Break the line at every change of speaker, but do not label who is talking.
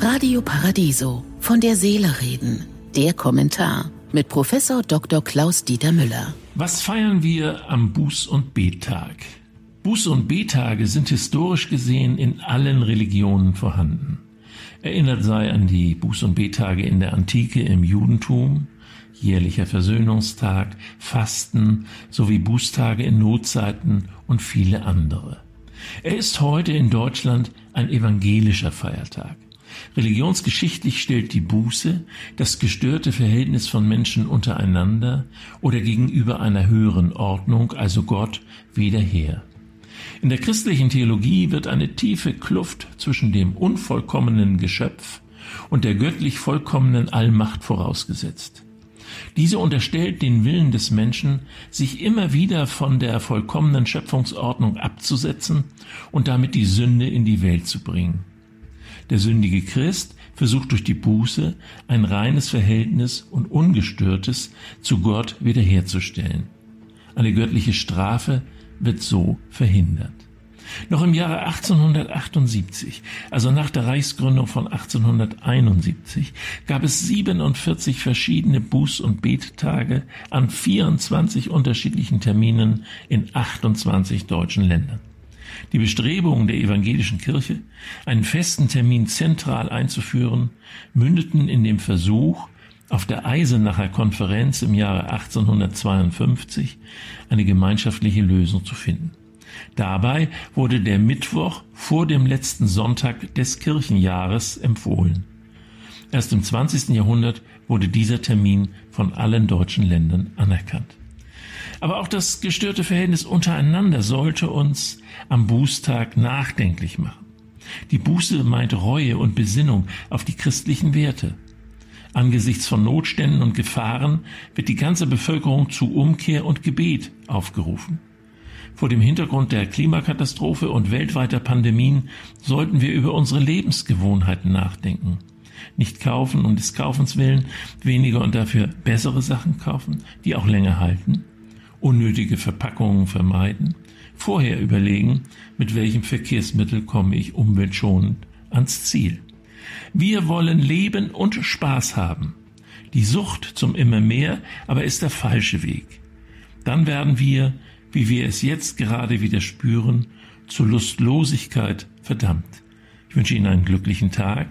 Radio Paradiso von der Seele reden. Der Kommentar mit Professor Dr. Klaus Dieter Müller.
Was feiern wir am Buß- und Bettag? Buß- und Bettage sind historisch gesehen in allen Religionen vorhanden. Erinnert sei an die Buß- und Bettage in der Antike im Judentum, jährlicher Versöhnungstag, Fasten sowie Bußtage in Notzeiten und viele andere. Er ist heute in Deutschland ein evangelischer Feiertag. Religionsgeschichtlich stellt die Buße das gestörte Verhältnis von Menschen untereinander oder gegenüber einer höheren Ordnung, also Gott, wieder her. In der christlichen Theologie wird eine tiefe Kluft zwischen dem unvollkommenen Geschöpf und der göttlich vollkommenen Allmacht vorausgesetzt. Diese unterstellt den Willen des Menschen, sich immer wieder von der vollkommenen Schöpfungsordnung abzusetzen und damit die Sünde in die Welt zu bringen. Der sündige Christ versucht durch die Buße ein reines Verhältnis und ungestörtes zu Gott wiederherzustellen. Eine göttliche Strafe wird so verhindert. Noch im Jahre 1878, also nach der Reichsgründung von 1871, gab es 47 verschiedene Buß- und Bettage an 24 unterschiedlichen Terminen in 28 deutschen Ländern. Die Bestrebungen der evangelischen Kirche, einen festen Termin zentral einzuführen, mündeten in dem Versuch, auf der Eisenacher Konferenz im Jahre 1852 eine gemeinschaftliche Lösung zu finden. Dabei wurde der Mittwoch vor dem letzten Sonntag des Kirchenjahres empfohlen. Erst im 20. Jahrhundert wurde dieser Termin von allen deutschen Ländern anerkannt. Aber auch das gestörte Verhältnis untereinander sollte uns am Bußtag nachdenklich machen. Die Buße meint Reue und Besinnung auf die christlichen Werte. Angesichts von Notständen und Gefahren wird die ganze Bevölkerung zu Umkehr und Gebet aufgerufen. Vor dem Hintergrund der Klimakatastrophe und weltweiter Pandemien sollten wir über unsere Lebensgewohnheiten nachdenken. Nicht kaufen um des Kaufens willen, weniger und dafür bessere Sachen kaufen, die auch länger halten, unnötige Verpackungen vermeiden, vorher überlegen, mit welchem Verkehrsmittel komme ich umweltschonend ans Ziel. Wir wollen leben und Spaß haben. Die Sucht zum immer mehr aber ist der falsche Weg. Dann werden wir, wie wir es jetzt gerade wieder spüren, zur Lustlosigkeit verdammt. Ich wünsche Ihnen einen glücklichen Tag.